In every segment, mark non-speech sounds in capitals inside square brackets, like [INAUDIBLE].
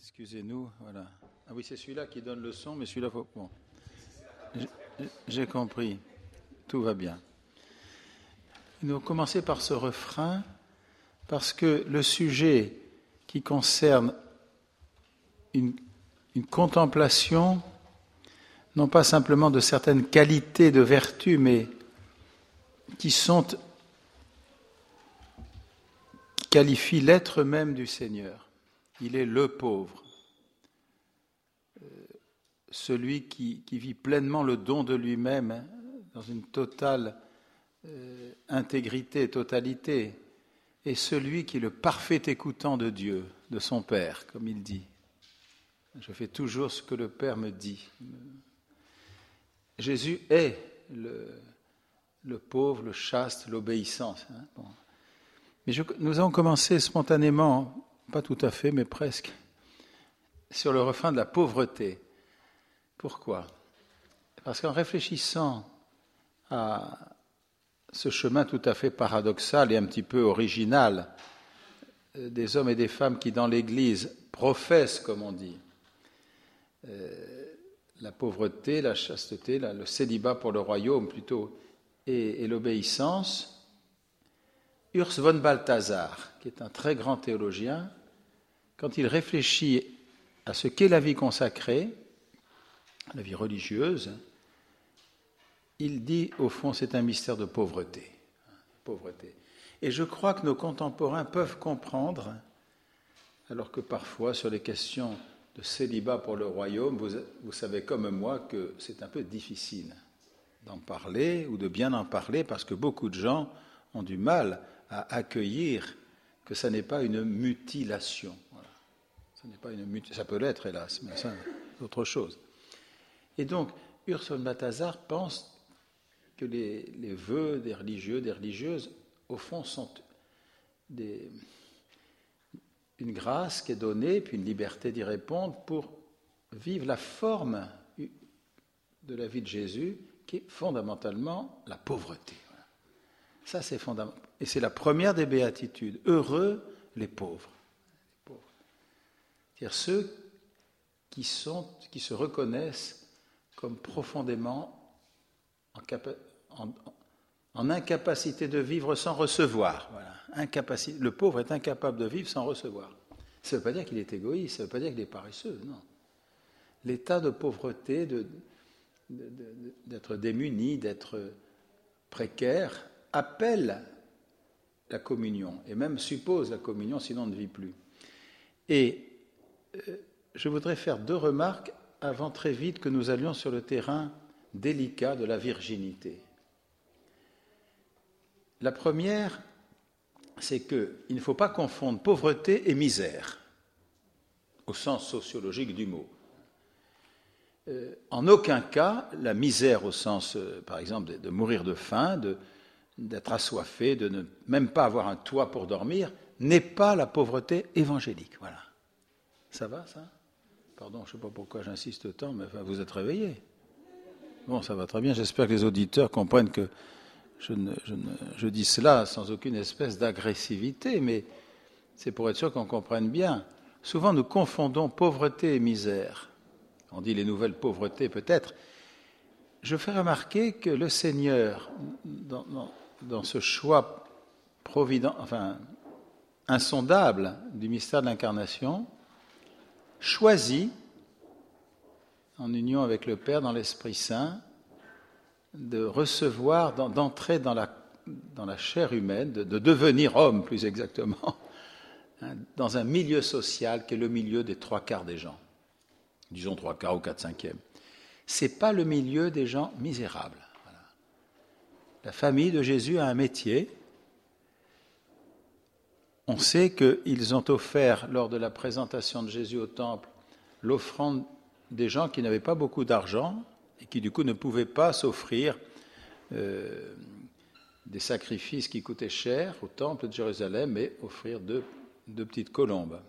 Excusez-nous, voilà. Ah oui, c'est celui-là qui donne le son, mais celui-là, bon. J'ai compris. Tout va bien. Nous allons commencer par ce refrain, parce que le sujet qui concerne une, une contemplation, non pas simplement de certaines qualités de vertu, mais qui sont qui qualifient l'être même du Seigneur. Il est le pauvre, euh, celui qui, vit pleinement le don de lui-même hein, dans une totale euh, intégrité, totalité, et celui qui est le parfait écoutant de Dieu, de son Père, comme il dit. Je fais toujours ce que le Père me dit. Jésus est le, pauvre, le chaste, l'obéissance. Hein, Mais nous avons commencé spontanément pas tout à fait, mais presque, sur le refrain de la pauvreté. Pourquoi? Parce qu'en réfléchissant à ce chemin tout à fait paradoxal et un petit peu original euh, des hommes et des femmes qui, dans l'Église, professent, comme on dit, euh, la pauvreté, la chasteté, le célibat pour le royaume plutôt, et, et l'obéissance, Urs von Balthasar, qui est un très grand théologien, quand il réfléchit à ce qu'est la vie consacrée, la vie religieuse, il dit au fond c'est un mystère de pauvreté. Et je crois que nos contemporains peuvent comprendre, alors que parfois sur les questions de célibat pour le royaume, vous, vous savez comme moi que c'est un peu difficile d'en parler ou de bien en parler parce que beaucoup de gens ont du mal à accueillir que ça n'est pas une mutilation. Ça n'est pas une Ça peut l'être, hélas, mais c'est autre chose. Et donc, Ursula Balthazar pense que les, les, vœux des religieux, des religieuses, au fond, sont une grâce qui est donnée, puis une liberté d'y répondre pour vivre la forme de la vie de Jésus, qui est fondamentalement la pauvreté. Ça, c'est fondamental. Et c'est la première des béatitudes. Heureux les pauvres. C'est-à-dire ceux qui, sont, qui se reconnaissent comme profondément en, incapacité de vivre sans recevoir. Voilà. Le pauvre est incapable de vivre sans recevoir. Ça ne veut pas dire qu'il est égoïste, ça ne veut pas dire qu'il est paresseux, non. L'état de pauvreté, d'être de, démuni, d'être précaire, appelle la communion, et même suppose la communion, sinon on ne vit plus. Et je voudrais faire deux remarques avant très vite que nous allions sur le terrain délicat de la virginité. La première, c'est qu'il ne faut pas confondre pauvreté et misère, au sens sociologique du mot. Euh, en aucun cas, la misère au sens, euh, par exemple, de, mourir de faim, d'être assoiffé, de ne même pas avoir un toit pour dormir, n'est pas la pauvreté évangélique. Voilà. Ça va, ça? Pardon, je ne sais pas pourquoi j'insiste autant, mais vous êtes réveillé. Bon, ça va très bien. J'espère que les auditeurs comprennent que je, je, dis cela sans aucune espèce d'agressivité, mais c'est pour être sûr qu'on comprenne bien. Souvent, nous confondons pauvreté et misère. On dit les nouvelles pauvretés, peut-être. Je fais remarquer que le Seigneur, dans, dans ce choix provident, enfin, insondable du mystère de l'incarnation, choisi, en union avec le Père dans l'Esprit Saint, de recevoir, d'entrer dans la, chair humaine, de, devenir homme plus exactement, [LAUGHS] hein, dans un milieu social qui est le milieu des trois quarts des gens, disons trois quarts ou quatre cinquièmes. C'est pas le milieu des gens misérables. La famille de Jésus a un métier, on sait qu'ils ont offert, lors de la présentation de Jésus au temple, l'offrande des gens qui n'avaient pas beaucoup d'argent et qui du coup ne pouvaient pas s'offrir euh, des sacrifices qui coûtaient cher au temple de Jérusalem, mais offrir deux, petites colombes.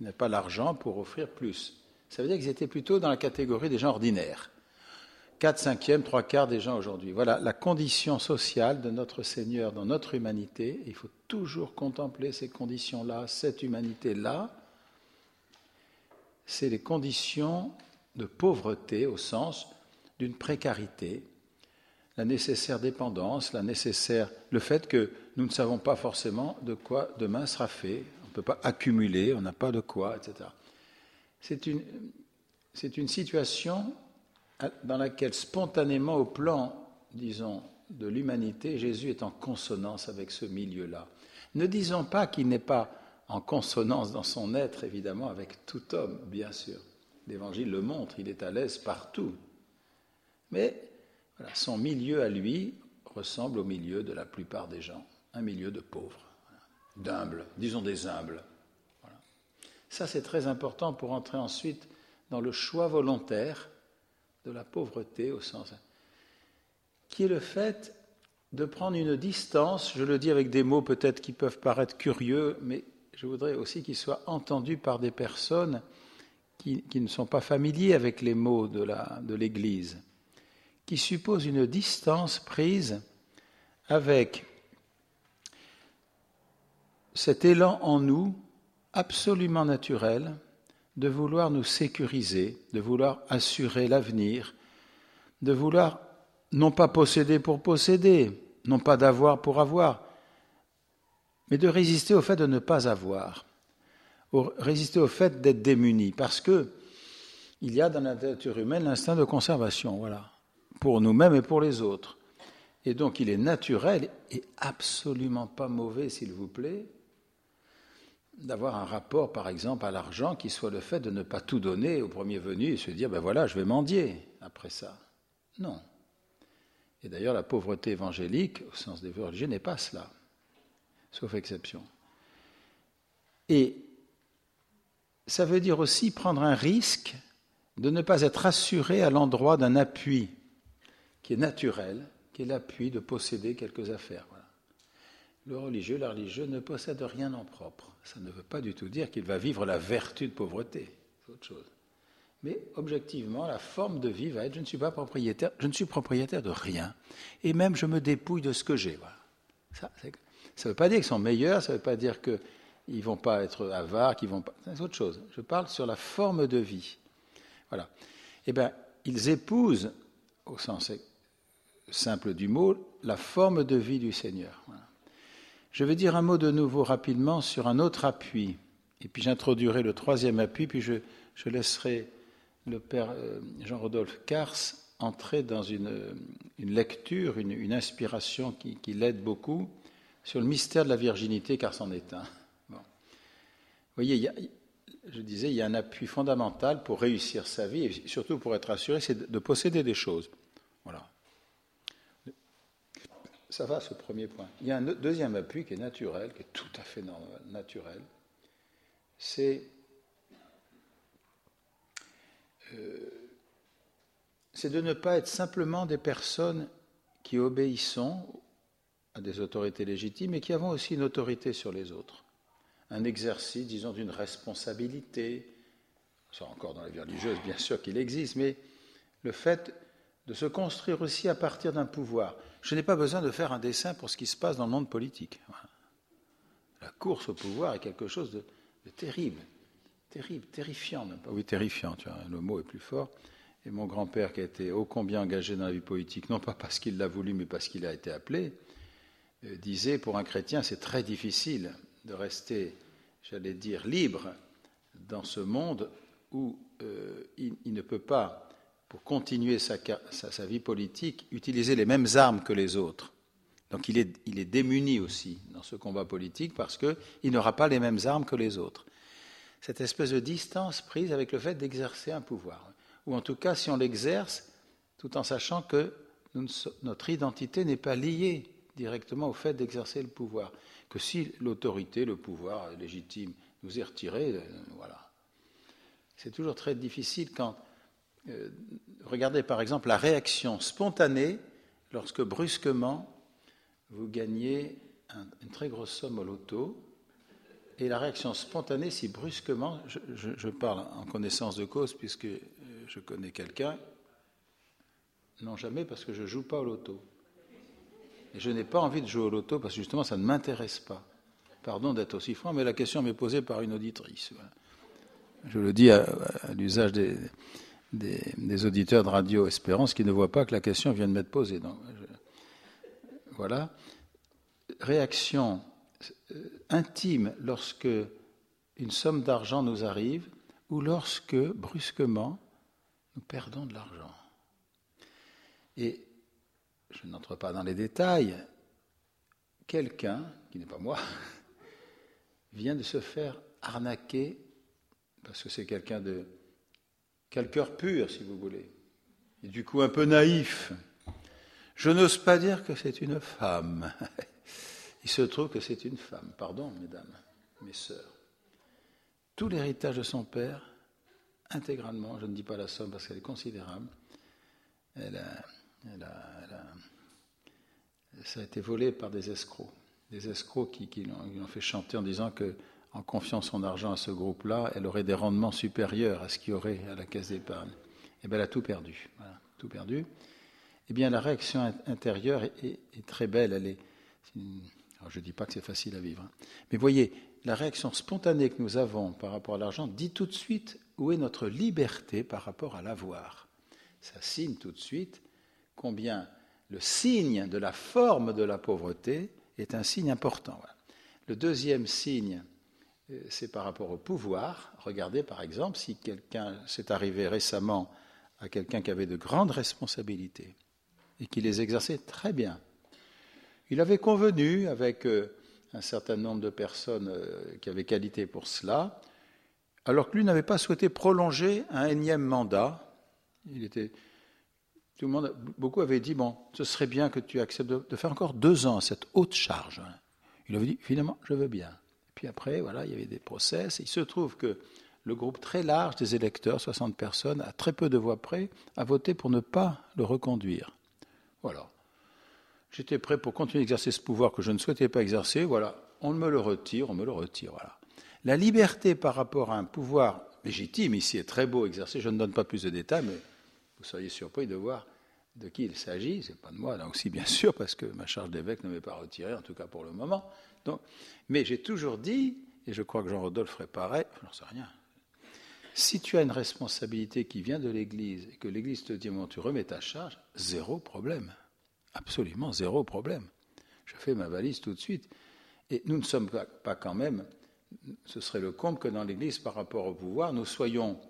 Ils n'avaient pas l'argent pour offrir plus. Ça veut dire qu'ils étaient plutôt dans la catégorie des gens ordinaires. 4 cinquièmes, trois quarts des gens aujourd'hui. Voilà la condition sociale de notre Seigneur dans notre humanité. Il faut toujours contempler ces conditions-là, cette humanité-là. c'est les conditions de pauvreté au sens d'une précarité, la nécessaire dépendance, la nécessaire, le fait que nous ne savons pas forcément de quoi demain sera fait, on ne peut pas accumuler, on n'a pas de quoi, etc. C'est une, c'est une situation dans laquelle spontanément, au plan, disons, de l'humanité, Jésus est en consonance avec ce milieu-là. Ne disons pas qu'il n'est pas en consonance dans son être, évidemment, avec tout homme, bien sûr. L'Évangile le montre, il est à l'aise partout. Mais son milieu à lui ressemble au milieu de la plupart des gens, un milieu de pauvres, d'humbles, disons des humbles. Ça, c'est très important pour entrer ensuite dans le choix volontaire de la pauvreté au sens qui est le fait de prendre une distance, je le dis avec des mots peut-être qui peuvent paraître curieux, mais je voudrais aussi qu'ils soient entendus par des personnes qui, ne sont pas familiers avec les mots de l'Église, qui supposent une distance prise avec cet élan en nous absolument naturel de vouloir nous sécuriser, de vouloir assurer l'avenir, de vouloir non pas posséder pour posséder, non pas d'avoir pour avoir, mais de résister au fait de ne pas avoir, résister au fait d'être démuni, parce que il y a dans la nature humaine l'instinct de conservation, voilà, pour nous-mêmes et pour les autres. Et donc il est naturel et absolument pas mauvais, s'il vous plaît, d'avoir un rapport, par exemple, à l'argent qui soit le fait de ne pas tout donner au premier venu et se dire, ben voilà, je vais mendier après ça. Non. Et d'ailleurs, la pauvreté évangélique, au sens des religieux, n'est pas cela, sauf exception. Et ça veut dire aussi prendre un risque de ne pas être assuré à l'endroit d'un appui qui est naturel, qui est l'appui de posséder quelques affaires. Le religieux, la religieuse ne possède rien en propre. Ça ne veut pas du tout dire qu'il va vivre la vertu de pauvreté. C'est autre chose. Mais objectivement, la forme de vie va être je ne suis pas propriétaire, je ne suis propriétaire de rien. Et même je me dépouille de ce que j'ai. Ça ne veut pas dire qu'ils sont meilleurs, ça ne veut pas dire qu'ils ne vont pas être avares, qu'ils vont pas. C'est autre chose. Je parle sur la forme de vie. Voilà. Eh bien, ils épousent, au sens simple du mot, la forme de vie du Seigneur. Je vais dire un mot de nouveau rapidement sur un autre appui, et puis j'introduirai le troisième appui, puis je, laisserai le père euh, Jean-Rodolphe Cars entrer dans une, lecture, une, inspiration qui, l'aide beaucoup sur le mystère de la virginité, car c'en est un. Vous voyez, je disais, il y a un appui fondamental pour réussir sa vie, et surtout pour être assuré, c'est de posséder des choses. Voilà. Ça va, ce premier point. Il y a un deuxième appui qui est naturel, qui est tout à fait naturel. C'est c'est de ne pas être simplement des personnes qui obéissons à des autorités légitimes et qui avons aussi une autorité sur les autres. Un exercice, disons, d'une responsabilité, ça encore dans la vie religieuse, bien sûr qu'il existe, mais le fait de se construire aussi à partir d'un pouvoir. Je n'ai pas besoin de faire un dessin pour ce qui se passe dans le monde politique. La course au pouvoir est quelque chose de, terrible, terrible, terrifiant. Oui, terrifiant, le mot est plus fort. Et mon grand-père, qui a été ô combien engagé dans la vie politique, non pas parce qu'il l'a voulu, mais parce qu'il a été appelé, euh, disait pour un chrétien, c'est très difficile de rester, j'allais dire, libre dans ce monde où euh, il, ne peut pas pour continuer sa, vie politique, utiliser les mêmes armes que les autres. Donc il est, il est démuni aussi dans ce combat politique parce qu'il n'aura pas les mêmes armes que les autres. Cette espèce de distance prise avec le fait d'exercer un pouvoir. Ou en tout cas, si on l'exerce, tout en sachant que notre identité n'est pas liée directement au fait d'exercer le pouvoir. Que si l'autorité, le pouvoir légitime nous est retiré, euh, voilà. C'est toujours très difficile quand euh, regardez par exemple la réaction spontanée lorsque brusquement vous gagnez une très grosse somme au loto, et la réaction spontanée si brusquement, je, parle en connaissance de cause puisque euh, je connais quelqu'un, non jamais parce que je ne joue pas au loto. Et je n'ai pas envie de jouer au loto parce que justement ça ne m'intéresse pas. Pardon d'être aussi franc, mais la question m'est posée par une auditrice. je le dis à, l'usage des, auditeurs de Radio Espérance qui ne voient pas que la question vient de m'être posée. Donc, voilà. Réaction intime lorsque une somme d'argent nous arrive ou lorsque, brusquement, nous perdons de l'argent. Et je n'entre pas dans les détails, quelqu'un, qui n'est pas moi, [LAUGHS] vient de se faire arnaquer, parce que c'est quelqu'un de quel cœur pur, si vous voulez, et du coup un peu naïf. Je n'ose pas dire que c'est une femme. [LAUGHS] Il se trouve que c'est une femme. Pardon, mesdames, mes sœurs. Tout l'héritage de son père, intégralement, je ne dis pas la somme parce qu'elle est considérable, elle ça a été volé par des escrocs. Des escrocs qui, l'ont fait chanter en disant que en confiant son argent à ce groupe-là, elle aurait des rendements supérieurs à ce qu'il y aurait à la caisse d'épargne. Et eh bien, elle a tout perdu. tout perdu. Eh bien, la réaction intérieure est, très belle. Elle est, je ne dis pas que c'est facile à vivre. Hein. Mais voyez, la réaction spontanée que nous avons par rapport à l'argent dit tout de suite où est notre liberté par rapport à l'avoir. Ça signe tout de suite combien le signe de la forme de la pauvreté est un signe important. Le deuxième signe euh, c'est par rapport au pouvoir. Regardez par exemple si quelqu'un s'est arrivé récemment à quelqu'un qui avait de grandes responsabilités et qui les exerçait très bien. Il avait convenu avec euh, un certain nombre de personnes euh, qui avaient qualité pour cela, alors que lui n'avait pas souhaité prolonger un énième mandat. Il était, tout le beaucoup avaient dit bon, ce serait bien que tu acceptes de, faire encore deux ans à cette haute charge. Il avait dit finalement, je veux bien. Puis après, voilà, il y avait des procès. Il se trouve que le groupe très large des électeurs, 60 personnes, à très peu de voix près, a voté pour ne pas le reconduire. Voilà. J'étais prêt pour continuer d'exercer ce pouvoir que je ne souhaitais pas exercer. Voilà, on me le retire, on me le retire. Voilà. La liberté par rapport à un pouvoir légitime ici est très beau exercé. Je ne donne pas plus de détails, mais vous seriez surpris de voir de qui il s'agit. C'est pas de moi, là aussi, bien sûr, parce que ma charge d'évêque ne m'est pas retirée, en tout cas pour le moment mais j'ai toujours dit, et je crois que Jean-Rodolphe ferait pareil, j'en sais rien. Si tu as une responsabilité qui vient de l'Église et que l'Église te dit, bon, tu remets ta charge, zéro problème. Absolument zéro problème. Je fais ma valise tout de suite. Et nous ne sommes pas, quand même, ce serait le compte que dans l'Église, par rapport au pouvoir, nous soyons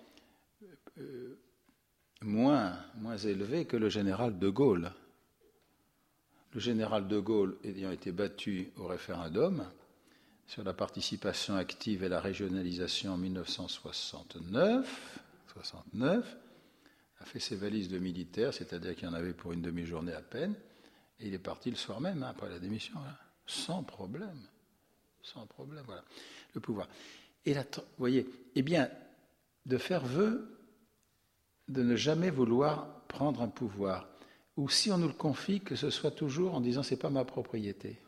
euh, moins, moins élevés que le général de Gaulle le général de Gaulle ayant été battu au référendum sur la participation active et la régionalisation en 1969, 69, a fait ses valises de militaires, c'est-à-dire qu'il y en avait pour une demi-journée à peine, et il est parti le soir même, hein, après la démission, hein, sans problème. Sans problème, voilà. Le pouvoir. Et là, vous voyez, eh bien, de faire vœu de ne jamais vouloir prendre un pouvoir ou si on nous le confie, que ce soit toujours en disant c'est pas ma propriété.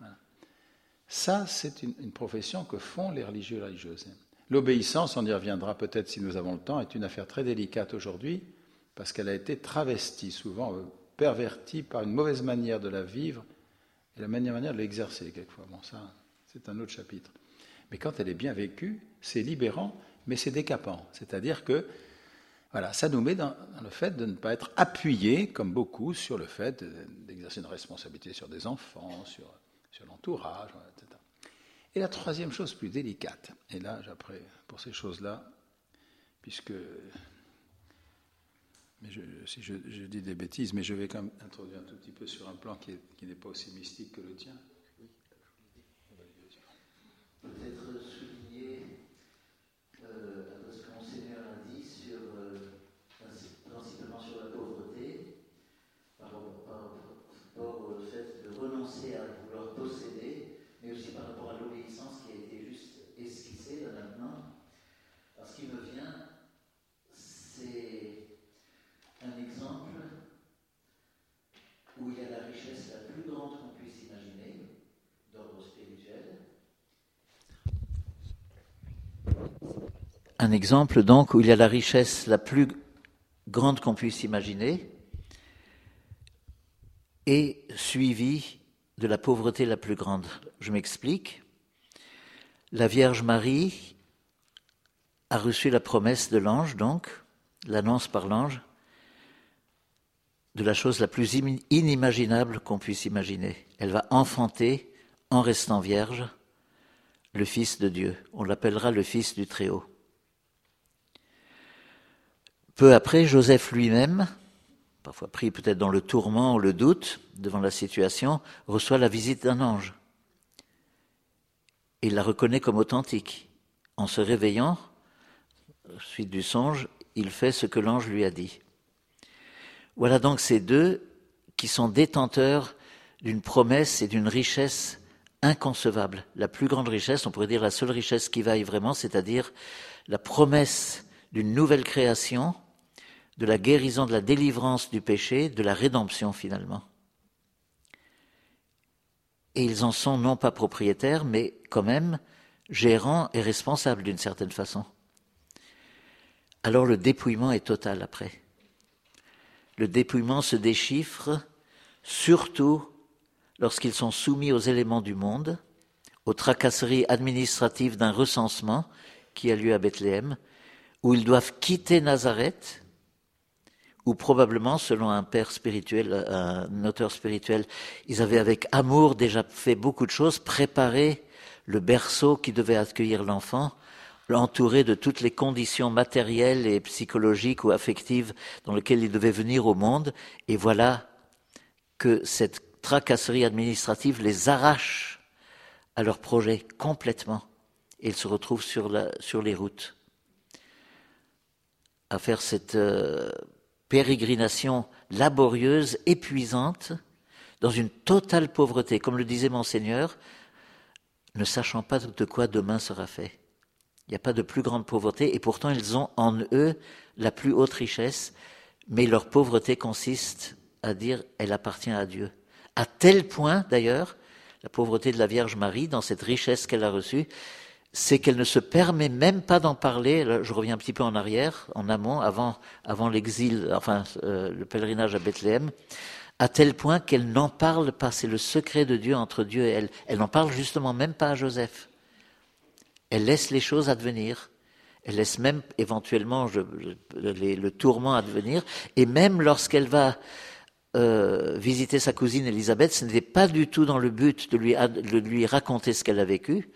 Ça, c'est une, profession que font les religieux et religieuses. L'obéissance, on y reviendra peut-être si nous avons le temps, est une affaire très délicate aujourd'hui parce qu'elle a été travestie, souvent pervertie par une mauvaise manière de la vivre et la manière, de l'exercer quelquefois. Bon, ça, c'est un autre chapitre. Mais quand elle est bien vécue, c'est libérant, mais c'est décapant. C'est-à-dire que voilà, ça nous met dans, le fait de ne pas être appuyé, comme beaucoup, sur le fait d'exercer une responsabilité sur des enfants, sur, sur l'entourage, etc. Et la troisième chose plus délicate, et là, après, pour ces choses-là, puisque mais je, si je, dis des bêtises, mais je vais quand même introduire un tout petit peu sur un plan qui, qui n'est pas aussi mystique que le tien. Un exemple donc où il y a la richesse la plus grande qu'on puisse imaginer et suivi de la pauvreté la plus grande. Je m'explique. La Vierge Marie a reçu la promesse de l'ange, donc, l'annonce par l'ange, de la chose la plus inimaginable qu'on puisse imaginer. Elle va enfanter, en restant vierge, le Fils de Dieu. On l'appellera le Fils du Très-Haut. Peu après, Joseph lui-même, parfois pris peut-être dans le tourment ou le doute devant la situation, reçoit la visite d'un ange. Il la reconnaît comme authentique. En se réveillant, suite du songe, il fait ce que l'ange lui a dit. Voilà donc ces deux qui sont détenteurs d'une promesse et d'une richesse inconcevable. La plus grande richesse, on pourrait dire la seule richesse qui vaille vraiment, c'est-à-dire la promesse d'une nouvelle création, de la guérison, de la délivrance du péché, de la rédemption finalement. Et ils en sont non pas propriétaires, mais quand même gérants et responsables d'une certaine façon. Alors le dépouillement est total après. Le dépouillement se déchiffre surtout lorsqu'ils sont soumis aux éléments du monde, aux tracasseries administratives d'un recensement qui a lieu à Bethléem, où ils doivent quitter Nazareth, où probablement, selon un père spirituel, un auteur spirituel, ils avaient avec amour déjà fait beaucoup de choses, préparé le berceau qui devait accueillir l'enfant, entouré de toutes les conditions matérielles et psychologiques ou affectives dans lesquelles il devait venir au monde, et voilà que cette tracasserie administrative les arrache à leur projet complètement, et ils se retrouvent sur, sur les routes à faire cette euh, pérégrination laborieuse, épuisante, dans une totale pauvreté, comme le disait Monseigneur, ne sachant pas de quoi demain sera fait. Il n'y a pas de plus grande pauvreté, et pourtant ils ont en eux la plus haute richesse, mais leur pauvreté consiste à dire elle appartient à Dieu. À tel point, d'ailleurs, la pauvreté de la Vierge Marie, dans cette richesse qu'elle a reçue, c'est qu'elle ne se permet même pas d'en parler. je reviens un petit peu en arrière, en amont, avant, l'exil, enfin euh, le pèlerinage à Bethléem, à tel point qu'elle n'en parle pas. C'est le secret de Dieu entre Dieu et elle. Elle n'en parle justement même pas à Joseph. Elle laisse les choses advenir. Elle laisse même éventuellement le tourment advenir. Et même lorsqu'elle va euh, visiter sa cousine Elisabeth, ce n'était pas du tout dans le but de lui, de lui raconter ce qu'elle a vécu.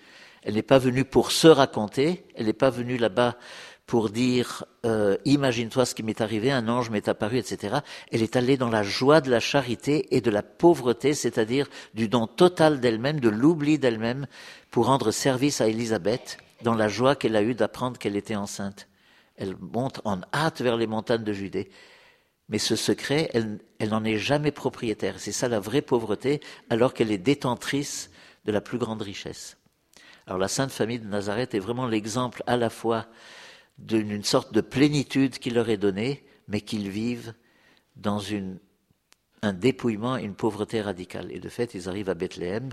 Elle n'est pas venue pour se raconter, elle n'est pas venue là-bas pour dire euh, imagine-toi ce qui m'est arrivé, un ange m'est apparu, etc. Elle est allée dans la joie de la charité et de la pauvreté, c'est-à-dire du don total d'elle-même, de l'oubli d'elle-même, pour rendre service à Élisabeth dans la joie qu'elle a eue d'apprendre qu'elle était enceinte. Elle monte en hâte vers les montagnes de Judée. Mais ce secret, elle, elle n'en est jamais propriétaire. C'est ça la vraie pauvreté, alors qu'elle est détentrice de la plus grande richesse. Alors la Sainte Famille de Nazareth est vraiment l'exemple à la fois d'une sorte de plénitude qui leur est donnée, mais qu'ils vivent dans un dépouillement, une pauvreté radicale. Et de fait, ils arrivent à Bethléem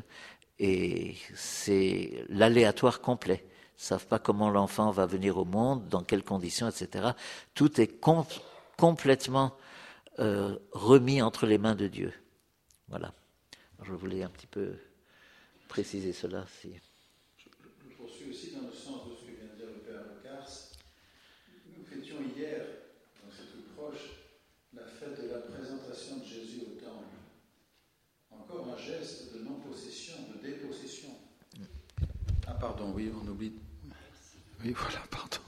et c'est l'aléatoire complet. Ils savent pas comment l'enfant va venir au monde, dans quelles conditions, etc. Tout est complètement euh, remis entre les mains de Dieu. Voilà. je voulais un petit peu préciser cela. pardon, oui, on oublie. Oui, voilà, pardon.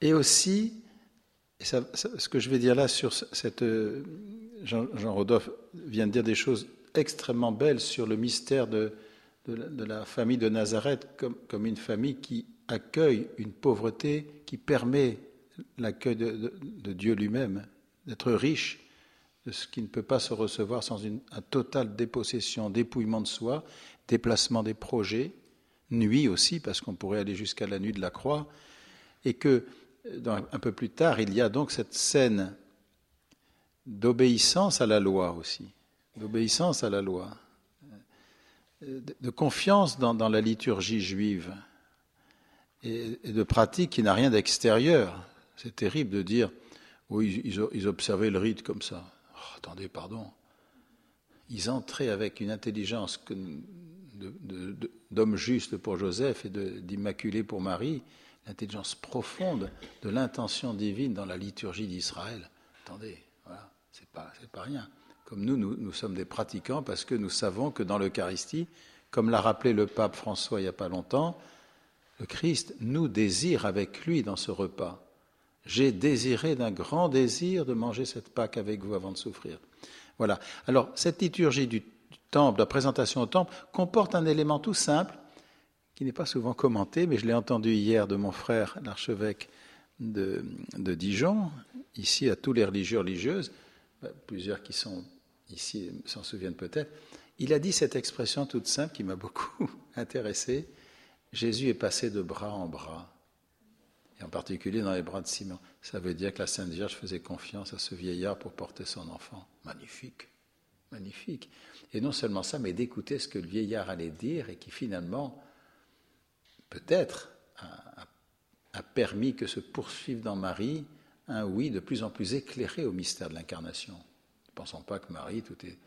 Et aussi, ce que je vais dire là sur cette. Euh, Jean, Jean Rodolphe vient de dire des choses extrêmement belles sur le mystère de, la, famille de Nazareth comme, une famille qui accueille une pauvreté qui permet l'accueil de, de, Dieu lui-même, d'être riche de ce qui ne peut pas se recevoir sans une un total dépossession, dépouillement de soi, déplacement des projets, nuit aussi, parce qu'on pourrait aller jusqu'à la nuit de la croix, et que un peu plus tard, il y a donc cette scène d'obéissance à la loi aussi, d'obéissance à la loi, de confiance dans, la liturgie juive et, de pratique qui n'a rien d'extérieur. C'est terrible de dire, oui, ils, observaient le rite comme ça. Oh, attendez, pardon. Ils entraient avec une intelligence que d'homme juste pour Joseph et d'immaculé pour Marie, l'intelligence profonde de l'intention divine dans la liturgie d'Israël. Attendez, voilà, c'est pas, pas rien. Comme nous, nous, nous, sommes des pratiquants parce que nous savons que dans l'Eucharistie, comme l'a rappelé le pape François il n'y a pas longtemps, le Christ nous désire avec lui dans ce repas. J'ai désiré d'un grand désir de manger cette Pâque avec vous avant de souffrir. Voilà. Alors, cette liturgie du la présentation au temple, comporte un élément tout simple qui n'est pas souvent commenté, mais je l'ai entendu hier de mon frère, l'archevêque de, de, Dijon, ici à tous les religieux religieuses, bah, plusieurs qui sont ici s'en souviennent peut-être. Il a dit cette expression toute simple qui m'a beaucoup [LAUGHS] intéressé. Jésus est passé de bras en bras, et en particulier dans les bras de Simon. Ça veut dire que la Sainte Vierge faisait confiance à ce vieillard pour porter son enfant. Magnifique, magnifique. Et non seulement ça, mais d'écouter ce que le vieillard allait dire et qui finalement peut-être a, permis que se poursuive dans Marie un oui de plus en plus éclairé au mystère de l'incarnation. Ne pensons pas que Marie, tout, est,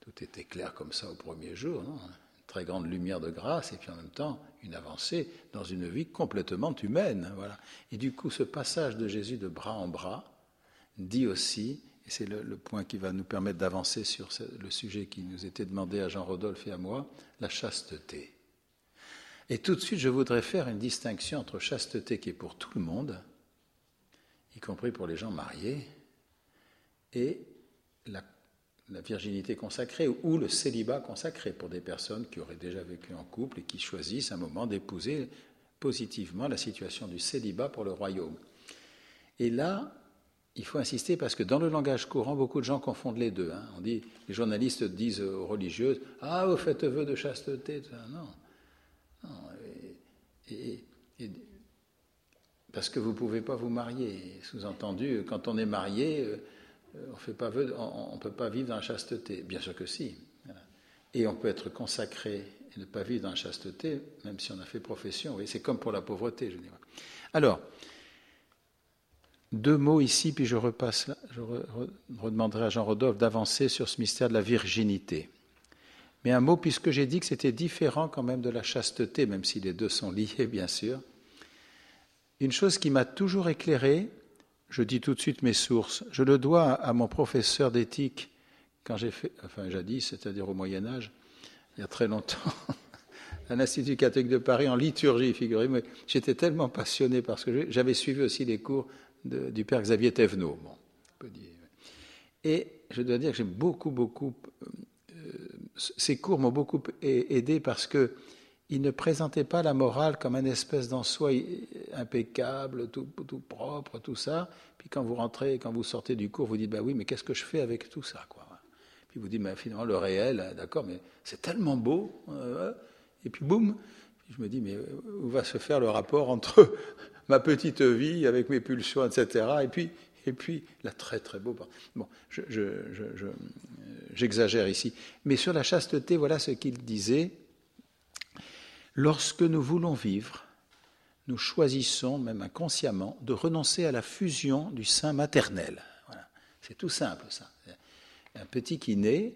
tout était clair comme ça au premier jour, non? Une très grande lumière de grâce et puis en même temps une avancée dans une vie complètement humaine. Voilà. Et du coup, ce passage de Jésus de bras en bras dit aussi, c'est le, le, point qui va nous permettre d'avancer sur le sujet qui nous était demandé à Jean-Rodolphe et à moi, la chasteté. Et tout de suite, je voudrais faire une distinction entre chasteté qui est pour tout le monde, y compris pour les gens mariés, et la, virginité consacrée ou le célibat consacré pour des personnes qui auraient déjà vécu en couple et qui choisissent un moment d'épouser positivement la situation du célibat pour le royaume. Et là, il faut insister parce que dans le langage courant, beaucoup de gens confondent les deux. Hein. On dit, les journalistes disent aux religieuses Ah, vous faites vœu de chasteté. Non, et, parce que vous ne pouvez pas vous marier. Sous-entendu, quand on est marié, euh, on ne peut pas vivre dans la chasteté. Bien sûr que si. Et on peut être consacré et ne pas vivre dans la chasteté, même si on a fait profession. c'est comme pour la pauvreté, je dirais. Alors, deux mots ici, puis je repasse je redemanderai à Jean Rodolphe d'avancer sur ce mystère de la virginité. Mais un mot, puisque j'ai dit que c'était différent quand même de la chasteté, même si les deux sont liés, [LAUGHS] bien sûr. Une chose qui m'a toujours éclairé, je dis tout de suite mes sources, je le dois à mon professeur d'éthique quand j'ai fait, enfin jadis, c'est-à-dire au Moyen Âge, il y a très longtemps, [LAUGHS] à l'Institut catholique de Paris en liturgie, figurez-vous. J'étais tellement passionné parce que j'avais suivi aussi les cours du père Xavier Thévenot. Bon, et je dois dire que j'ai beaucoup, beaucoup ces cours m'ont beaucoup aidé parce que ils ne présentaient pas la morale comme un espèce d'en soi impeccable, tout, propre, tout ça. Puis quand vous rentrez, quand vous sortez du cours, vous dites bah oui, mais qu'est-ce que je fais avec tout ça, quoi? Puis vous dites mais finalement le réel, hein, d'accord, mais c'est tellement beau. Euh, et puis boum, je me dis mais où va se faire le rapport entre ma petite vie avec mes pulsions, etc. Et puis et puis là très très beau. Bon, je, j'exagère ici, mais sur la chasteté, voilà ce qu'il disait. Lorsque nous voulons vivre, nous choisissons, même inconsciemment, de renoncer à la fusion du sein maternel. Voilà. C'est tout simple, ça. Un petit qui naît,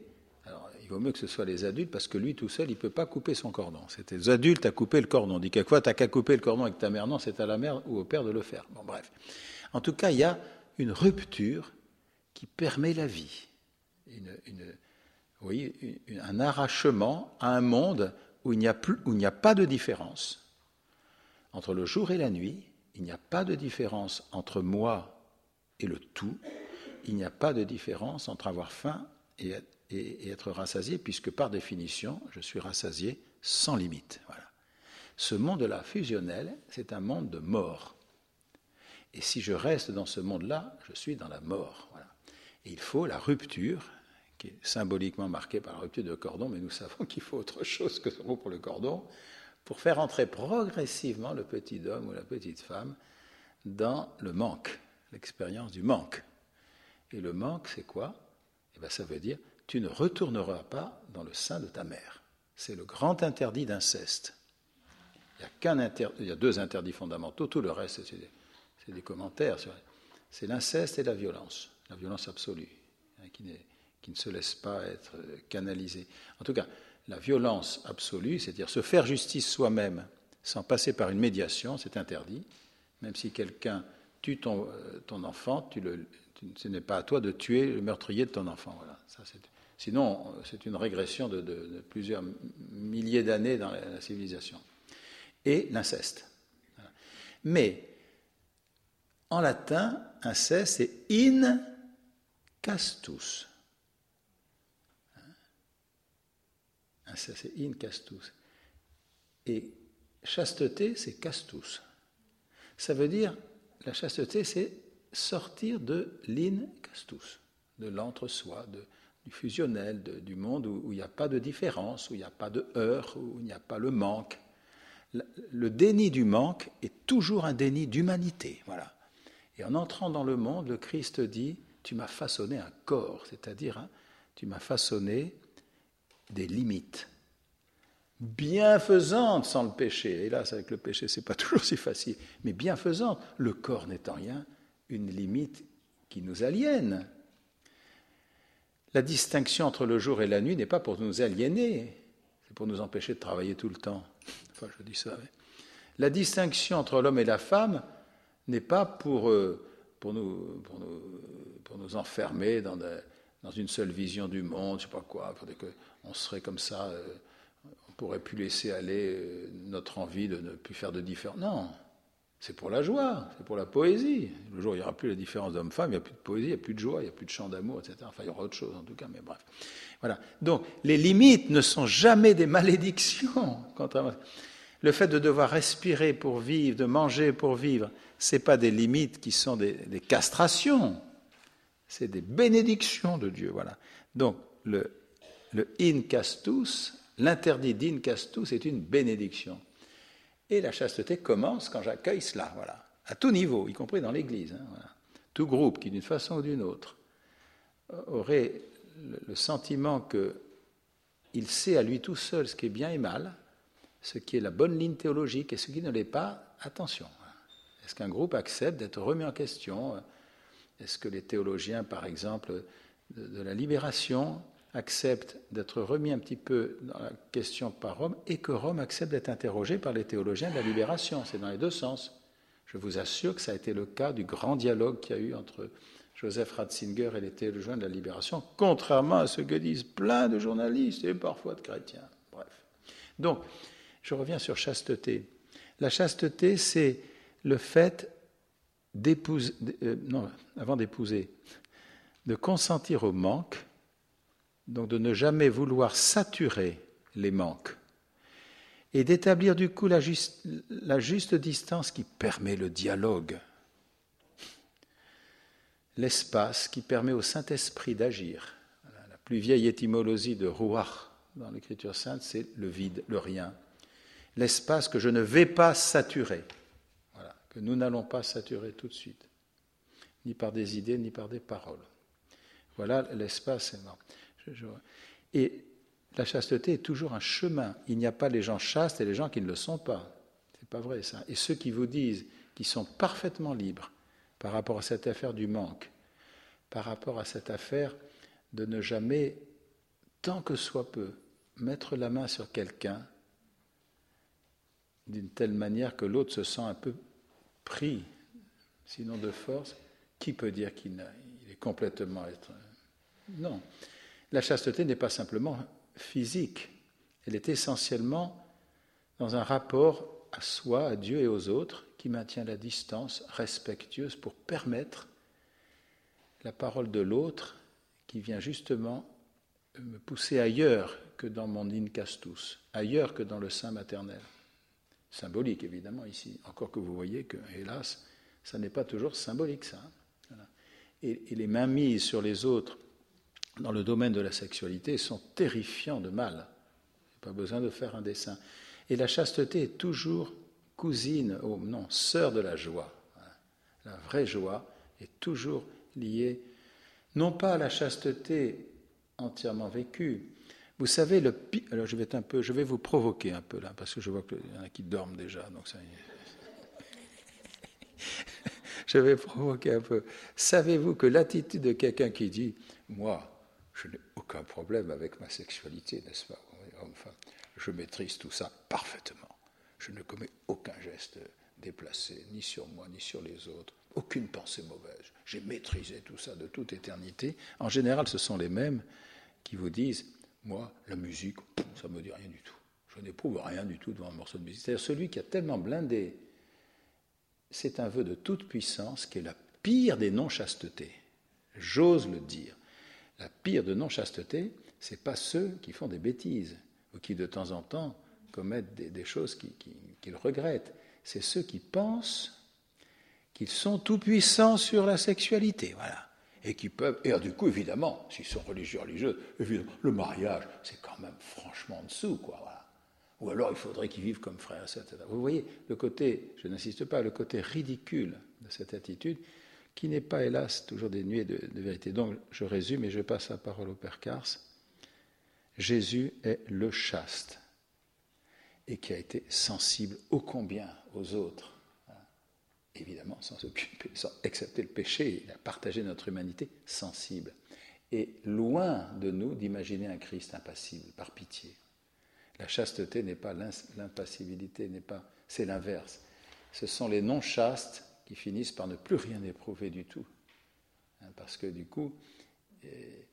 vaut mieux que ce soit les adultes, parce que lui tout seul, il ne peut pas couper son cordon. C'est les adultes à couper le cordon. On dit quelquefois, tu n'as qu'à couper le cordon avec ta mère. Non, c'est à la mère ou au père de le faire. Bon, bref. En tout cas, il y a une rupture qui permet la vie une, oui, un arrachement à un monde où il n'y a, plus, où il n'y a pas de différence entre le jour et la nuit, il n'y a pas de différence entre moi et le tout, il n'y a pas de différence entre avoir faim et, et, être rassasié, puisque par définition, je suis rassasié sans limite. Voilà. Ce monde-là fusionnel, c'est un monde de mort. Et si je reste dans ce monde-là, je suis dans la mort. Voilà. Il faut la rupture qui est symboliquement marqué par la rupture de cordon, mais nous savons [LAUGHS] qu'il faut autre chose que ce mot pour le cordon, pour faire entrer progressivement le petit homme ou la petite femme dans le manque, l'expérience du manque. Et le manque, c'est quoi? Eh bien, ça veut dire tu ne retourneras pas dans le sein de ta mère. C'est le grand interdit d'inceste. Il y, a deux interdits fondamentaux, tout le reste, c'est des, commentaires. C'est l'inceste et la violence, la violence absolue, hein, qui ne se laisse pas être canalisé. En tout cas, la violence absolue, c'est-à-dire se faire justice soi-même sans passer par une médiation, c'est interdit. Même si quelqu'un tue ton, euh, enfant, ce n'est pas à toi de tuer le meurtrier de ton enfant. Voilà. Ça, sinon, c'est une régression de, de, plusieurs milliers d'années dans la, civilisation. Et l'inceste. Mais en latin, inceste, c'est in castus. Inceste, c'est in castus. Et chasteté, c'est castus. Ça veut dire, la chasteté, c'est sortir de l'in castus, de l'entre-soi, du fusionnel, du monde où, il n'y a pas de différence, où il n'y a pas de heurts, où il n'y a pas le manque. Le, déni du manque est toujours un déni d'humanité. Voilà. Et en entrant dans le monde, le Christ dit Tu m'as façonné un corps, c'est-à-dire hein, tu m'as façonné des limites bienfaisante sans le péché. Hélas, avec le péché, c'est pas [LAUGHS] toujours si facile, mais bienfaisante. Le corps en rien une limite qui nous aliène. La distinction entre le jour et la nuit n'est pas pour nous aliéner, c'est pour nous empêcher de travailler tout le temps. Enfin, je dis ça. La distinction entre l'homme et la femme n'est pas pour, euh, pour, nous, pour, nous, pour nous enfermer dans, dans, une seule vision du monde, je sais pas quoi, pour qu'on serait comme ça. Euh, on pourrait plus laisser aller euh, notre envie de ne plus faire de différence. Non, c'est pour la joie, c'est pour la poésie. Le jour où il n'y aura plus la différence d'homme-femme, il n'y a plus de poésie, il n'y a plus de joie, il n'y a plus de chant d'amour, etc. Enfin, il y aura autre chose en tout cas, mais bref. Voilà. Donc, les limites ne sont jamais des malédictions. [LAUGHS] Le fait de devoir respirer pour vivre, de manger pour vivre, ce pas des limites qui sont des, des castrations, c'est des bénédictions de Dieu. Voilà. Donc, le, le in castus, l'interdit d'in castus est une bénédiction. Et la chasteté commence quand j'accueille cela, voilà, à tout niveau, y compris dans l'Église. Hein, tout groupe qui, d'une façon ou d'une autre, aurait le sentiment qu'il sait à lui tout seul ce qui est bien et mal, ce qui est la bonne ligne théologique et ce qui ne l'est pas, attention. Est-ce qu'un groupe accepte d'être remis en question Est-ce que les théologiens, par exemple, de la libération accepte d'être remis un petit peu dans la question par Rome et que Rome accepte d'être interrogé par les théologiens de la libération. C'est dans les deux sens. Je vous assure que ça a été le cas du grand dialogue qu'il y a eu entre Joseph Ratzinger et les théologiens de la libération, contrairement à ce que disent plein de journalistes et parfois de chrétiens. Bref. Donc, je reviens sur chasteté. La chasteté, c'est le fait d'épouser, euh, non, avant d'épouser, de consentir au manque donc de ne jamais vouloir saturer les manques, et d'établir du coup la juste, distance qui permet le dialogue, l'espace qui permet au Saint-Esprit d'agir. La plus vieille étymologie de Ruach dans l'Écriture sainte, c'est le vide, le rien. L'espace que je ne vais pas saturer, que nous n'allons pas saturer tout de suite, ni par des idées, ni par des paroles. Voilà l'espace. Et la chasteté est toujours un chemin. Il n'y a pas les gens chastes et les gens qui ne le sont pas. C'est pas vrai ça. Et ceux qui vous disent qu'ils sont parfaitement libres par rapport à cette affaire du manque, par rapport à cette affaire de ne jamais, tant que soit peu, mettre la main sur quelqu'un d'une telle manière que l'autre se sent un peu pris, sinon de force, qui peut dire qu'il est complètement. Non. La chasteté n'est pas simplement physique, elle est essentiellement dans un rapport à soi, à Dieu et aux autres, qui maintient la distance respectueuse pour permettre la parole de l'autre qui vient justement me pousser ailleurs que dans mon incastus, ailleurs que dans le sein maternel. Symbolique, évidemment, ici. Encore que vous voyez que, hélas, ça n'est pas toujours symbolique, ça. Et, et les mains mises sur les autres dans le domaine de la sexualité sont terrifiants de mal. Pas besoin de faire un dessin. Et la chasteté est toujours cousine, ou non, sœur de la joie. La vraie joie est toujours liée, non pas à la chasteté entièrement vécue. Vous savez, le alors je vais, un peu, je vais vous provoquer un peu là, parce que je vois qu'il y en a qui dorment déjà, donc [LAUGHS] je vais provoquer un peu. Savez-vous que l'attitude de quelqu'un qui dit Moi, je n'ai aucun problème avec ma sexualité, n'est-ce pas? Enfin, je maîtrise tout ça parfaitement. Je ne commets aucun geste déplacé, ni sur moi, ni sur les autres. Aucune pensée mauvaise. J'ai maîtrisé tout ça de toute éternité. En général, ce sont les mêmes qui vous disent Moi, la musique, ça ne me dit rien du tout. Je n'éprouve rien du tout devant un morceau de musique. C'est-à-dire celui qui a tellement blindé, c'est un vœu de toute puissance qui est la pire des non-chastetés. J'ose le dire. La pire de non-chasteté, ce n'est pas ceux qui font des bêtises ou qui de temps en temps commettent des, choses qu'ils regrettent. C'est ceux qui pensent qu'ils sont tout puissants sur la sexualité, voilà. Et qui peuvent, et du coup, évidemment, s'ils sont religieux, religieux, évidemment, le mariage, c'est quand même franchement en dessous, quoi. Ou alors il faudrait qu'ils vivent comme frères etc. Vous voyez, le côté, je n'insiste pas, le côté ridicule de cette attitude, qui n'est pas, hélas, toujours dénué de, vérité. Donc, je résume et je passe la parole au Père Cars. Jésus est le chaste et qui a été sensible ô combien aux autres. Hein. Évidemment, sans, accepter le péché, il a partagé notre humanité sensible. Et loin de nous d'imaginer un Christ impassible, par pitié. La chasteté n'est pas l'impassibilité, n'est pas, c'est l'inverse. Ce sont les non chastes qui finissent par ne plus rien éprouver du tout, hein, parce que du coup, eh,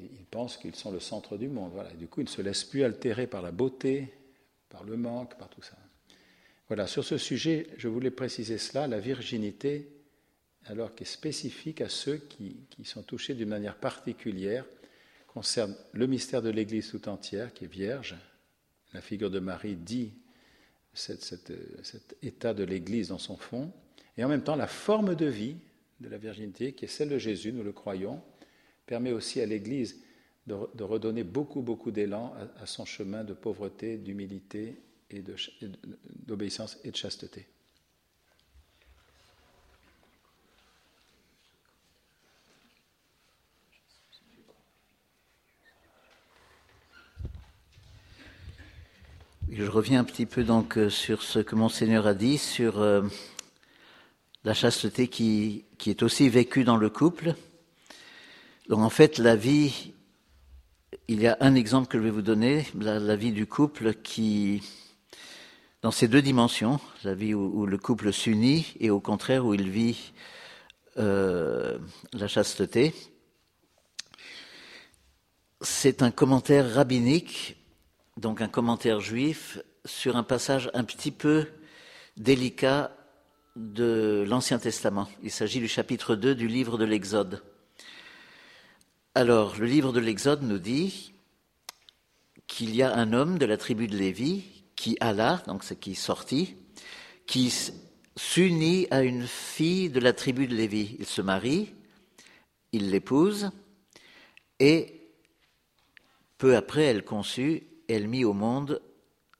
ils pensent qu'ils sont le centre du monde. Voilà. du coup, ils ne se laissent plus altérer par la beauté, par le manque, par tout ça. Voilà, sur ce sujet, je voulais préciser cela, la virginité, alors qui est spécifique à ceux qui, sont touchés d'une manière particulière, concerne le mystère de l'Église tout entière, qui est vierge. La figure de Marie dit cet état de l'Église dans son fond, et en même temps la forme de vie de la virginité, qui est celle de Jésus, nous le croyons, permet aussi à l'Église de, redonner beaucoup, beaucoup d'élan à, son chemin de pauvreté, d'humilité et d'obéissance et de chasteté. Je reviens un petit peu donc euh, sur ce que Monseigneur a dit sur euh, la chasteté qui, qui est aussi vécue dans le couple. Donc en fait, la vie, il y a un exemple que je vais vous donner, la, vie du couple qui, dans ces deux dimensions, la vie où, le couple s'unit et au contraire où il vit euh, la chasteté, c'est un commentaire rabbinique, donc un commentaire juif, sur un passage un petit peu délicat de l'Ancien Testament. Il s'agit du chapitre 2 du livre de l'Exode. Alors, le livre de l'Exode nous dit qu'il y a un homme de la tribu de Lévi qui alla, donc c'est qui sortit, qui s'unit à une fille de la tribu de Lévi. Il se marie, il l'épouse, et peu après, elle conçut, elle mit au monde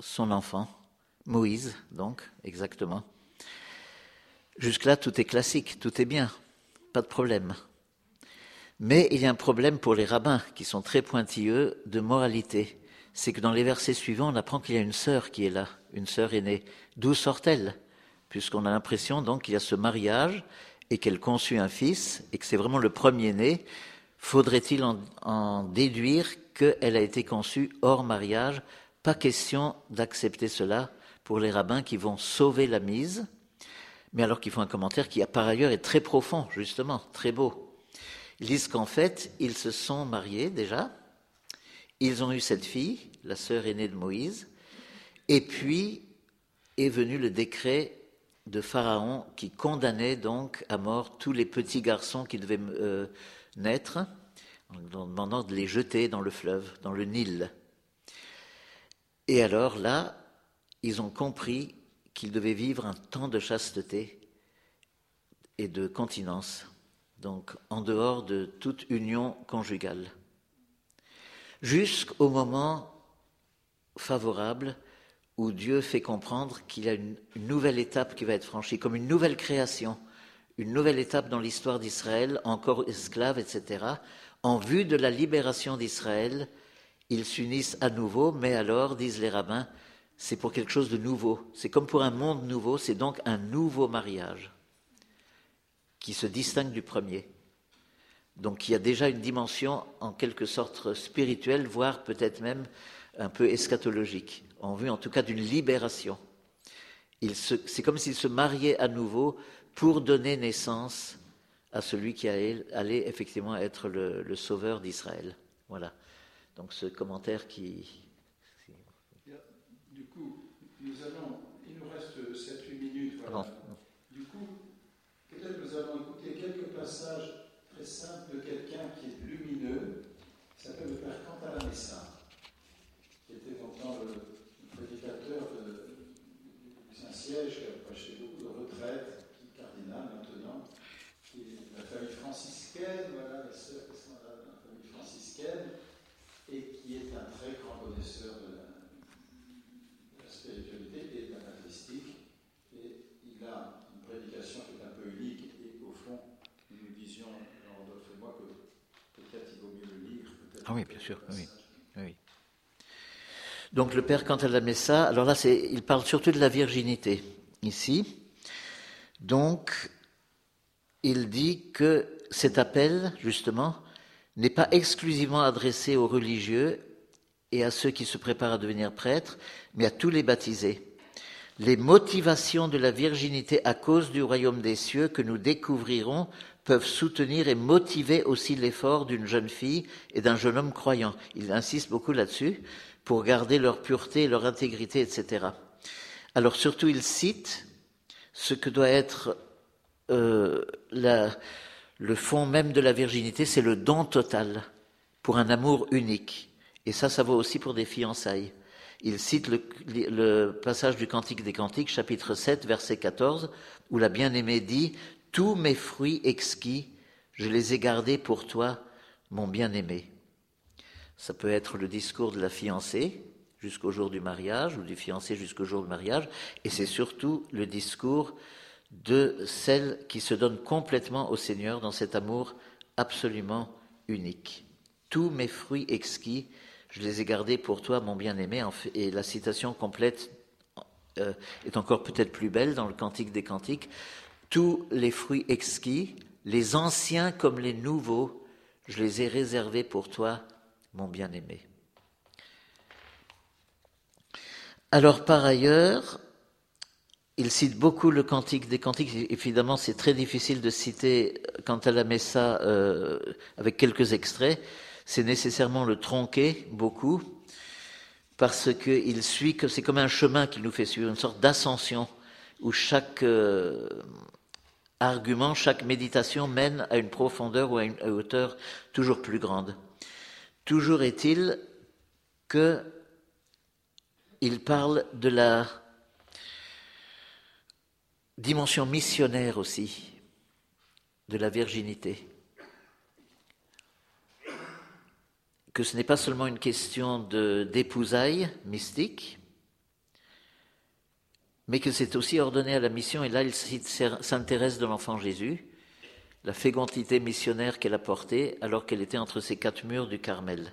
son enfant, Moïse, donc, exactement. Jusque-là, tout est classique, tout est bien, pas de problème. Mais il y a un problème pour les rabbins, qui sont très pointilleux, de moralité. C'est que dans les versets suivants, on apprend qu'il y a une sœur qui est là, une sœur aînée. D'où sort-elle Puisqu'on a l'impression donc qu'il y a ce mariage et qu'elle conçut un fils et que c'est vraiment le premier-né, faudrait-il en, en déduire qu'elle a été conçue hors mariage. Pas question d'accepter cela pour les rabbins qui vont sauver la mise, mais alors qu'ils font un commentaire qui, par ailleurs, est très profond, justement, très beau. Ils disent qu'en fait, ils se sont mariés déjà, ils ont eu cette fille, la sœur aînée de Moïse, et puis est venu le décret de Pharaon qui condamnait donc à mort tous les petits garçons qui devaient euh, naître, en demandant de les jeter dans le fleuve, dans le Nil. Et alors là, ils ont compris qu'ils devaient vivre un temps de chasteté et de continence donc en dehors de toute union conjugale, jusqu'au moment favorable où Dieu fait comprendre qu'il y a une, nouvelle étape qui va être franchie, comme une nouvelle création, une nouvelle étape dans l'histoire d'Israël, encore esclave, etc. En vue de la libération d'Israël, ils s'unissent à nouveau, mais alors, disent les rabbins, c'est pour quelque chose de nouveau. C'est comme pour un monde nouveau, c'est donc un nouveau mariage qui se distingue du premier. Donc il y a déjà une dimension en quelque sorte spirituelle, voire peut-être même un peu eschatologique, en vue en tout cas d'une libération. C'est comme s'il se mariait à nouveau pour donner naissance à celui qui allait effectivement être le, sauveur d'Israël. Voilà. Donc ce commentaire qui. Du coup, nous allons, il nous reste 7-8 minutes. Voilà. Du coup, peut-être nous allons écouter quelques passages très simples de quelqu'un qui est lumineux, qui s'appelle le Père Cantalamessa, qui était pourtant le, prédicateur du Saint-Siège, qui a prêché beaucoup de retraites, qui est cardinal maintenant, qui est de la famille franciscaine, voilà, la sœur qui sont dans la famille franciscaine, et qui est un très grand connaisseur de la, de la spiritualité et de la patristique. Et il a une prédication qui est un peu unique, et au fond, nous nous disions, Rodolphe et moi, que peut-être il vaut mieux le lire. Ah oui, bien sûr, oui. oui. Donc le père, quand elle a mis ça, alors là, il parle surtout de la virginité, ici. Donc, il dit que cet appel, justement, n'est pas exclusivement adressé aux religieux et à ceux qui se préparent à devenir prêtres, mais à tous les baptisés. Les motivations de la virginité à cause du royaume des cieux que nous découvrirons peuvent soutenir et motiver aussi l'effort d'une jeune fille et d'un jeune homme croyant. Il insiste beaucoup là-dessus pour garder leur pureté, leur intégrité, etc. Alors surtout, il cite ce que doit être euh, le fond même de la virginité, c'est le don total pour un amour unique. Et ça, ça vaut aussi pour des fiançailles. Il cite le, passage du Cantique des Cantiques, chapitre 7, verset 14, où la bien-aimée dit Tous mes fruits exquis, je les ai gardés pour toi, mon bien-aimé. Ça peut être le discours de la fiancée jusqu'au jour du mariage, ou du fiancé jusqu'au jour du mariage, et c'est surtout le discours de celle qui se donne complètement au Seigneur dans cet amour absolument unique. Tous mes fruits exquis, je les ai gardés pour toi, mon bien-aimé. Et la citation complète euh, est encore peut-être plus belle dans le Cantique des Cantiques. Tous les fruits exquis, les anciens comme les nouveaux, je les ai réservés pour toi, mon bien-aimé. Alors par ailleurs, il cite beaucoup le cantique des cantiques. Évidemment, c'est très difficile de citer quand elle a mis ça euh, avec quelques extraits. C'est nécessairement le tronquer beaucoup parce qu'il suit que c'est comme un chemin qu'il nous fait suivre, une sorte d'ascension où chaque euh, argument, chaque méditation mène à une profondeur ou à une hauteur toujours plus grande. Toujours est-il que il parle de la dimension missionnaire aussi de la virginité. Que ce n'est pas seulement une question d'épousailles mystique, mais que c'est aussi ordonné à la mission, et là il s'intéresse de l'enfant Jésus, la fécondité missionnaire qu'elle a portée alors qu'elle était entre ces quatre murs du Carmel.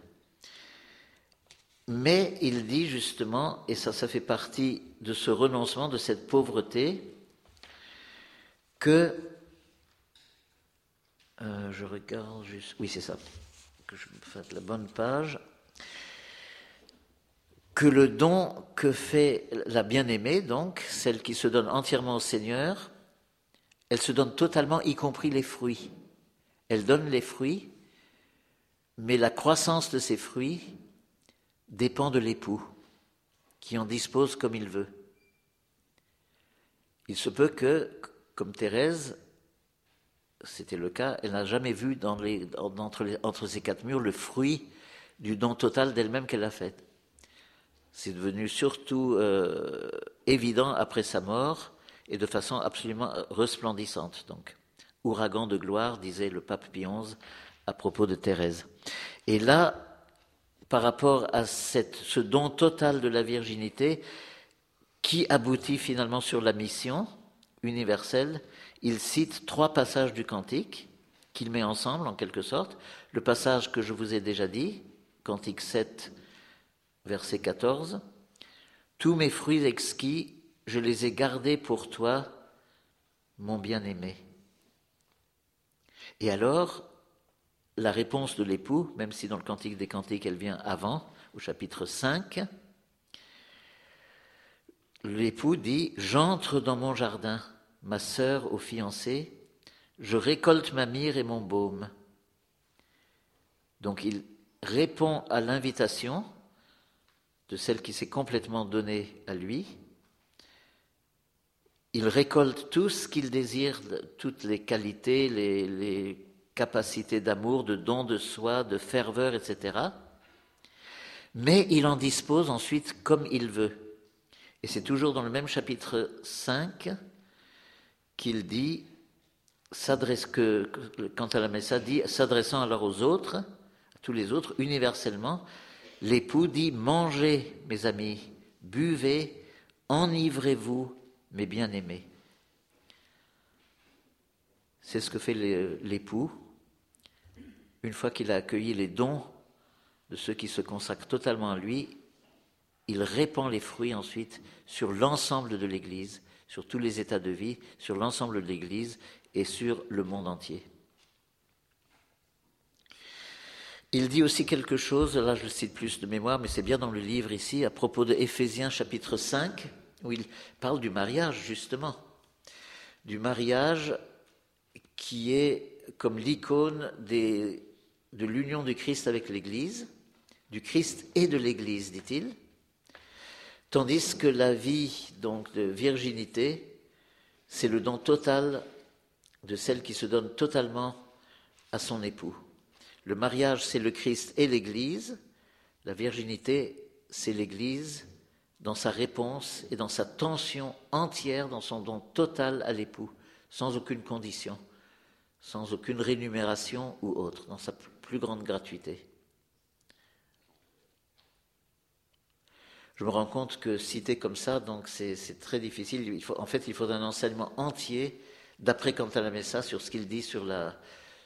Mais il dit justement, et ça, ça fait partie de ce renoncement, de cette pauvreté, que euh, je regarde juste, oui c'est ça, que je fasse la bonne page, que le don que fait la bien-aimée, donc celle qui se donne entièrement au Seigneur, elle se donne totalement, y compris les fruits. Elle donne les fruits, mais la croissance de ces fruits dépend de l'époux, qui en dispose comme il veut. Il se peut que, comme Thérèse, c'était le cas, elle n'a jamais vu entre, ces quatre murs le fruit du don total d'elle-même qu'elle a fait. C'est devenu surtout euh, évident après sa mort et de façon absolument resplendissante. Donc, ouragan de gloire, disait le pape Pie XI à propos de Thérèse. Et là, par rapport à ce don total de la virginité, qui aboutit finalement sur la mission, universel, il cite trois passages du Cantique qu'il met ensemble en quelque sorte. Le passage que je vous ai déjà dit, Cantique 7, verset 14. Tous mes fruits exquis, je les ai gardés pour toi, mon bien-aimé. Et alors, la réponse de l'époux, même si dans le Cantique des Cantiques elle vient avant, au chapitre 5, l'époux dit J'entre dans mon jardin, ma sœur au fiancé, je récolte ma myrrhe et mon baume. Donc il répond à l'invitation de celle qui s'est complètement donnée à lui. Il récolte tout ce qu'il désire, toutes les qualités, les, les capacités d'amour, de don de soi, de ferveur, etc. Mais il en dispose ensuite comme il veut. Et c'est toujours dans le même chapitre 5 qu'il dit, quant à la Messa, dit, s'adressant alors aux autres, à tous les autres, universellement, l'époux dit, mangez, mes amis, buvez, enivrez-vous, mes bien-aimés. C'est ce que fait l'époux une fois qu'il a accueilli les dons de ceux qui se consacrent totalement à lui, il répand les fruits ensuite sur l'ensemble de l'Église, sur tous les états de vie, sur l'ensemble de l'Église et sur le monde entier. Il dit aussi quelque chose, là je le cite plus de mémoire, mais c'est bien dans le livre ici, à propos de Éphésiens chapitre 5, où il parle du mariage justement, du mariage qui est comme l'icône de l'union du Christ avec l'Église, du Christ et de l'Église, dit-il, tandis que la vie donc de virginité, c'est le don total de celle qui se donne totalement à son époux. Le mariage, c'est le Christ et l'Église. La virginité, c'est l'Église dans sa réponse et dans sa tension entière, dans son don total à l'époux, sans aucune condition, sans aucune rémunération ou autre, dans sa plus grande gratuité. je me rends compte que citer comme ça, donc c'est très difficile. En fait, il faut un enseignement entier d'après la Messa sur ce qu'il dit sur la,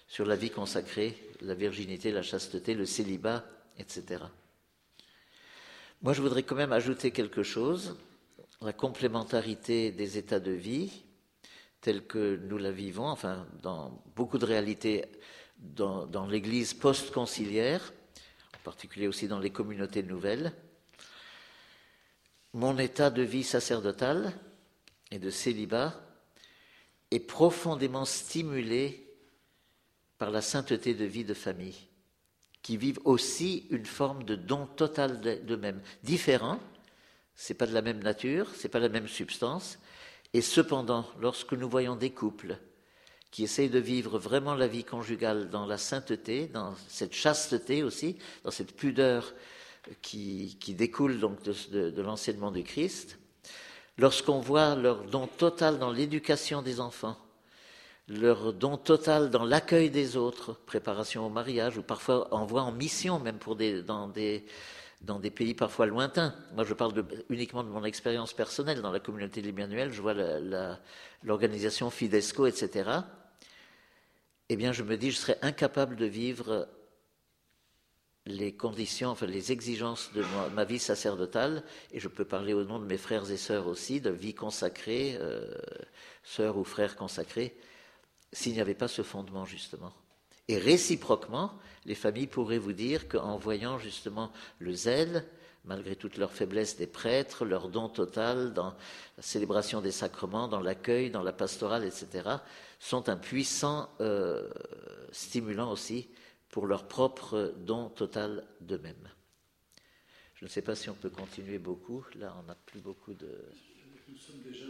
sur la vie consacrée, la virginité, la chasteté, le célibat, etc. Moi, je voudrais quand même ajouter quelque chose, la complémentarité des états de vie tels que nous la vivons, enfin, dans beaucoup de réalités dans, l'Église post-conciliaire, en particulier aussi dans les communautés nouvelles mon état de vie sacerdotale et de célibat est profondément stimulé par la sainteté de vie de famille, qui vivent aussi une forme de don total d'eux-mêmes, différent, c'est pas de la même nature, c'est pas la même substance, et cependant, lorsque nous voyons des couples qui essayent de vivre vraiment la vie conjugale dans la sainteté, dans cette chasteté aussi, dans cette pudeur qui, découle donc de, l'enseignement du Christ, lorsqu'on voit leur don total dans l'éducation des enfants, leur don total dans l'accueil des autres, préparation au mariage, ou parfois envoi en mission, même pour des, dans, des, dans des pays parfois lointains. Moi, je parle uniquement de mon expérience personnelle dans la communauté de je vois l'organisation Fidesco, etc. Eh bien, je me dis, je serais incapable de vivre les conditions, enfin les exigences de ma, vie sacerdotale, et je peux parler au nom de mes frères et sœurs aussi, de vie consacrée, euh, sœurs ou frères consacrés, s'il n'y avait pas ce fondement justement. Et réciproquement, les familles pourraient vous dire qu'en voyant justement le zèle, malgré toute leur faiblesse des prêtres, leur don total dans la célébration des sacrements, dans l'accueil, dans la pastorale, etc., sont un puissant euh, stimulant aussi pour leur propre don total d'eux-mêmes. Je ne sais pas si on peut continuer beaucoup. Là, on n'a plus beaucoup de. Nous sommes déjà,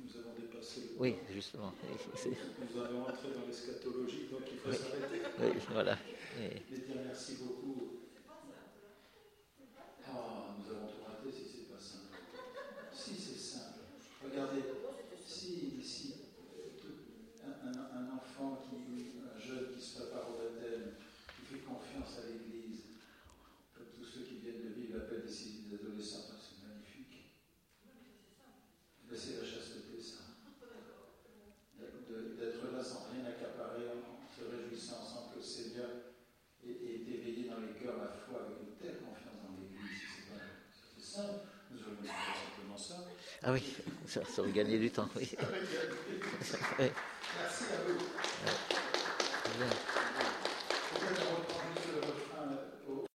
nous avons dépassé le. Oui, justement. Nous avons entré dans l'eschatologie, donc il faut s'arrêter. Oui, voilà. Et... dire merci beaucoup. Ah, nous avons tout raté si c'est pas simple. Si c'est simple. Regardez, si, si un, un enfant qui Ah oui, ça, ça aurait gagné du temps, oui. Merci à vous.